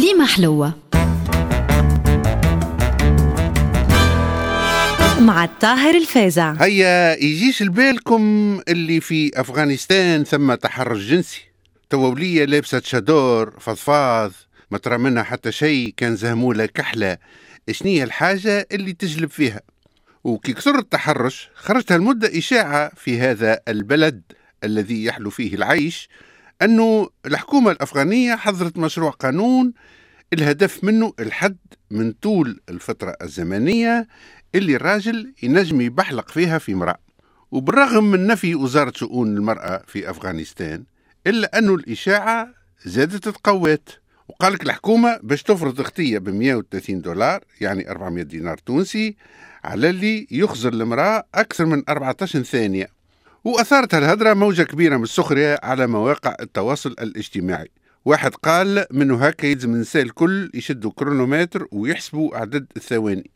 كليمة حلوة. مع الطاهر الفازع هيا يجيش لبالكم اللي في أفغانستان ثم تحرش جنسي تولية لابسة شادور فضفاض ما ترى منها حتى شيء كان زهمولة كحلة. شنية الحاجة اللي تجلب فيها؟ وكي كثر التحرش خرجت المدة إشاعة في هذا البلد الذي يحلو فيه العيش. أنه الحكومة الأفغانية حضرت مشروع قانون الهدف منه الحد من طول الفترة الزمنية اللي الراجل ينجم يبحلق فيها في امرأة. وبالرغم من نفي وزارة شؤون المرأة في أفغانستان إلا أنه الإشاعة زادت تقوات وقال لك الحكومة باش تفرض اختية ب 130 دولار يعني 400 دينار تونسي على اللي يخزر المرأة أكثر من 14 ثانية. وأثارت الهدرة موجة كبيرة من السخرية على مواقع التواصل الاجتماعي. واحد قال منه هكا يلزم النساء الكل يشدوا كرونومتر ويحسبوا عدد الثواني.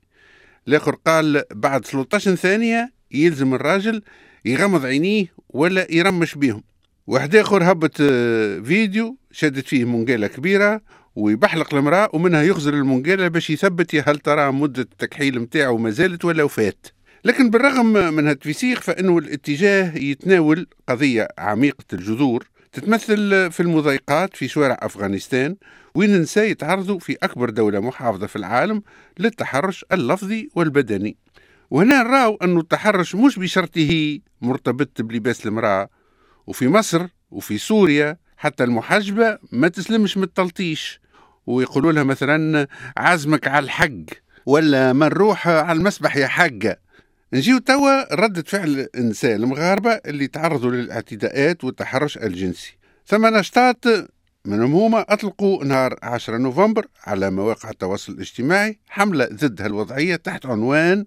الآخر قال بعد 13 ثانية يلزم الراجل يغمض عينيه ولا يرمش بيهم. واحد آخر هبط آه، فيديو شدت فيه منقالة كبيرة ويبحلق المرأة ومنها يخزر المنقالة باش يثبت يا هل ترى مدة التكحيل متاعه ما زالت ولا وفات لكن بالرغم من هالتفسيق فإنه الاتجاه يتناول قضية عميقة الجذور. تتمثل في المضايقات في شوارع أفغانستان وين النساء يتعرضوا في أكبر دولة محافظة في العالم للتحرش اللفظي والبدني. وهنا نراو أن التحرش مش بشرطه مرتبط بلباس المرأة. وفي مصر وفي سوريا حتى المحجبة ما تسلمش من التلطيش. ويقولوا لها مثلا عازمك على الحق ولا ما نروح على المسبح يا حقة نجيو توا ردة فعل النساء المغاربة اللي تعرضوا للاعتداءات والتحرش الجنسي. ثم نشطات منهم هما أطلقوا نهار 10 نوفمبر على مواقع التواصل الاجتماعي حملة ضد هالوضعية تحت عنوان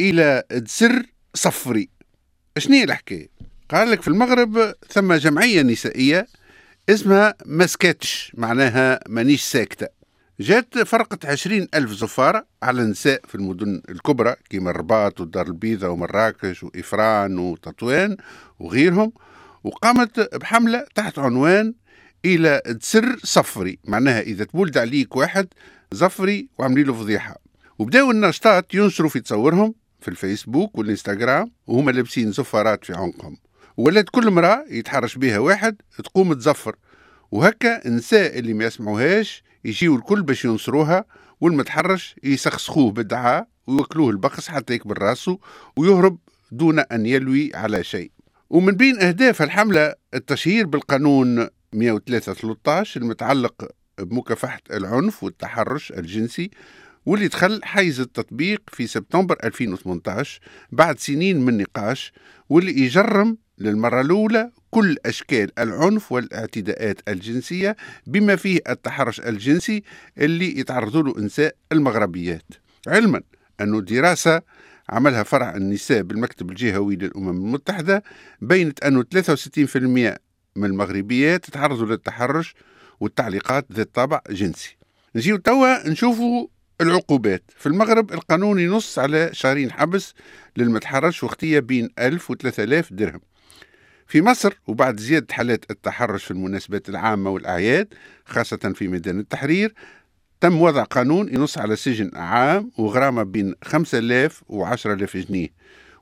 إلى دسر صفري. شنو الحكاية؟ قال لك في المغرب ثم جمعية نسائية اسمها مسكتش معناها مانيش ساكتة. جات فرقة عشرين ألف زفارة على النساء في المدن الكبرى كيما الرباط والدار البيضاء ومراكش وإفران وتطوان وغيرهم وقامت بحملة تحت عنوان إلى تسر صفري. معناها إذا تولد عليك واحد زفري وعملي له فضيحة. وبداوا الناشطات ينشروا في تصورهم في الفيسبوك والإنستغرام وهم لابسين زفارات في عنقهم ولات كل امرأة يتحرش بها واحد تقوم تزفر وهكا النساء اللي ما يسمعوهاش يجيو الكل باش ينصروها والمتحرش يسخسخوه بالدعاء ويوكلوه البخس حتى يكبر راسه ويهرب دون أن يلوي على شيء. ومن بين أهداف الحملة التشهير بالقانون 103 المتعلق بمكافحة العنف والتحرش الجنسي واللي دخل حيز التطبيق في سبتمبر 2018 بعد سنين من نقاش واللي يجرم للمرة الأولى كل أشكال العنف والاعتداءات الجنسية بما فيه التحرش الجنسي اللي يتعرضوا له النساء المغربيات. علما أن دراسة عملها فرع النساء بالمكتب الجهوي للأمم المتحدة بينت أنه 63% من المغربيات تتعرضوا للتحرش والتعليقات ذات طابع جنسي. نجيو توا نشوفوا العقوبات. في المغرب القانون ينص على شهرين حبس للمتحرش واختية بين 1000 و 3000 درهم. في مصر وبعد زيادة حالات التحرش في المناسبات العامة والأعياد خاصة في ميدان التحرير تم وضع قانون ينص على سجن عام وغرامة بين 5000 و 10000 جنيه.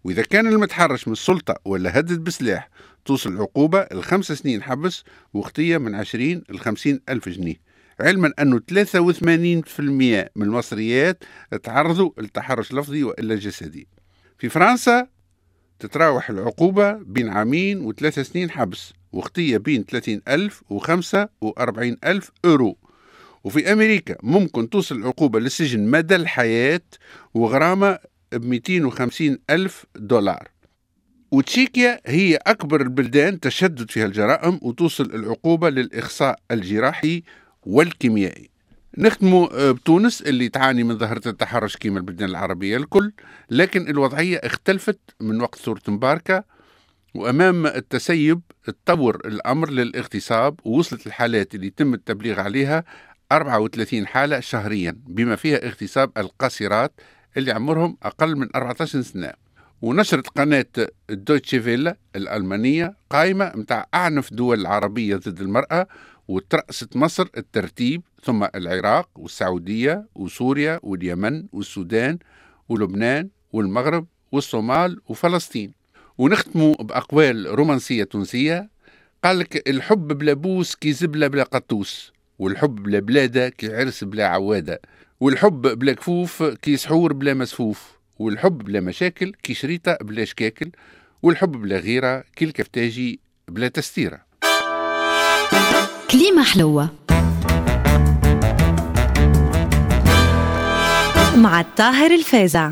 وإذا كان المتحرش من السلطة ولا هدد بسلاح توصل العقوبة لخمس سنين حبس واختية من 20 ل 50 ألف جنيه. علما أنه 83% من المصريات تعرضوا لتحرش لفظي وإلا جسدي. في فرنسا تتراوح العقوبة بين عامين وثلاث سنين حبس واختية بين 30 ألف وخمسة وأربعين ألف أورو. وفي أمريكا ممكن توصل العقوبة للسجن مدى الحياة وغرامة ب 250 ألف دولار. وتشيكيا هي أكبر البلدان تشدد فيها الجرائم وتوصل العقوبة للإخصاء الجراحي والكيميائي. نختموا بتونس اللي تعاني من ظاهرة التحرش كيما البلدان العربية الكل لكن الوضعية اختلفت من وقت ثورة مباركة وأمام التسيب تطور الأمر للاغتصاب ووصلت الحالات اللي يتم التبليغ عليها 34 حالة شهريا بما فيها اغتصاب القاصرات اللي عمرهم أقل من 14 سنة. ونشرت قناة دويتشي فيلا الألمانية قائمة متاع أعنف دول العربية ضد المرأة وترأست مصر الترتيب ثم العراق والسعودية وسوريا واليمن والسودان ولبنان والمغرب والصومال وفلسطين. ونختموا بأقوال رومانسية تونسية. قال لك الحب بلا بوس كي زبلة بلا قطوس والحب بلا بلادة كي عرس بلا عوادة والحب بلا كفوف كي سحور بلا مسفوف والحب بلا مشاكل كي شريطة بلا شكاكل والحب بلا غيرة كي الكفتاجي بلا تستيرة. كليمة حلوة. مع الطاهر الفازع.